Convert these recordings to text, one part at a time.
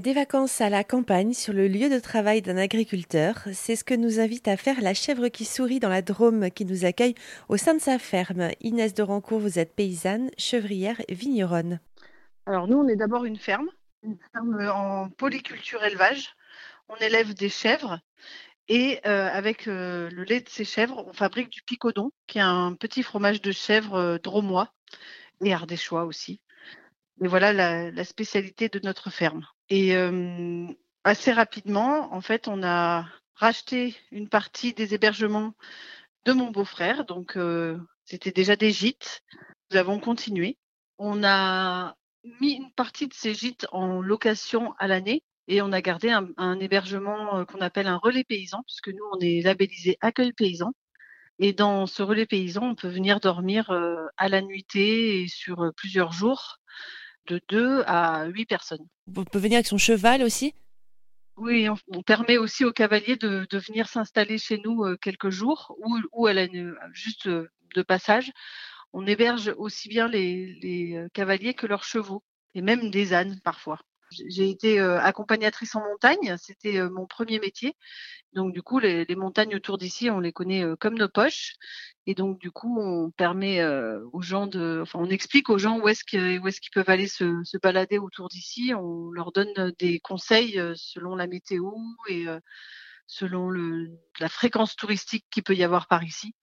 Des vacances à la campagne sur le lieu de travail d'un agriculteur, c'est ce que nous invite à faire la chèvre qui sourit dans la Drôme qui nous accueille au sein de sa ferme. Inès de Rancourt, vous êtes paysanne, chevrière, vigneronne. Alors nous, on est d'abord une ferme, une ferme en polyculture élevage. On élève des chèvres et euh, avec euh, le lait de ces chèvres, on fabrique du picodon, qui est un petit fromage de chèvre euh, dromois et ardéchois aussi. Et voilà la spécialité de notre ferme. Et euh, assez rapidement, en fait, on a racheté une partie des hébergements de mon beau-frère. Donc, euh, c'était déjà des gîtes. Nous avons continué. On a mis une partie de ces gîtes en location à l'année et on a gardé un, un hébergement euh, qu'on appelle un relais paysan, puisque nous, on est labellisé accueil paysan. Et dans ce relais paysan, on peut venir dormir à la nuitée et sur plusieurs jours de 2 à 8 personnes. On peut venir avec son cheval aussi? Oui, on, on permet aussi aux cavaliers de, de venir s'installer chez nous euh, quelques jours ou, ou à la, juste euh, de passage. On héberge aussi bien les, les euh, cavaliers que leurs chevaux et même des ânes parfois. J'ai été euh, accompagnatrice en montagne, c'était euh, mon premier métier. Donc du coup, les, montagnes autour d'ici, on les connaît euh, comme nos poches. Et donc du coup, on permet aux gens de, enfin, on explique aux gens où est-ce qu'ils peuvent aller se, balader autour d'ici. On leur donne des conseils selon la météo et selon la fréquence touristique qu'il peut y avoir par ici.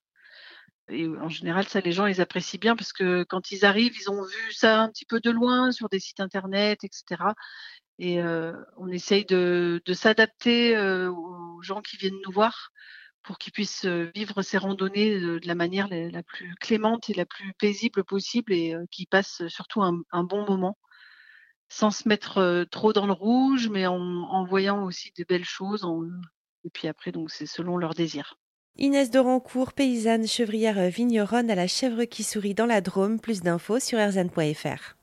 Et en général, ça, les gens, ils apprécient bien parce que quand ils arrivent, ils ont vu ça un petit peu de loin sur des sites internet, etc. Et euh, on essaye de, s'adapter euh, aux gens qui viennent nous voir pour qu'ils puissent euh, vivre ces randonnées de, la manière la, plus clémente et la plus paisible possible et qu'ils passent surtout un, bon moment sans se mettre trop dans le rouge, mais en, voyant aussi des belles choses. et puis après, donc c'est selon leur désir. Inès de Rancourt, paysanne, chevrière, vigneronne à la chèvre qui sourit dans la Drôme. Plus d'infos sur rzn.fr.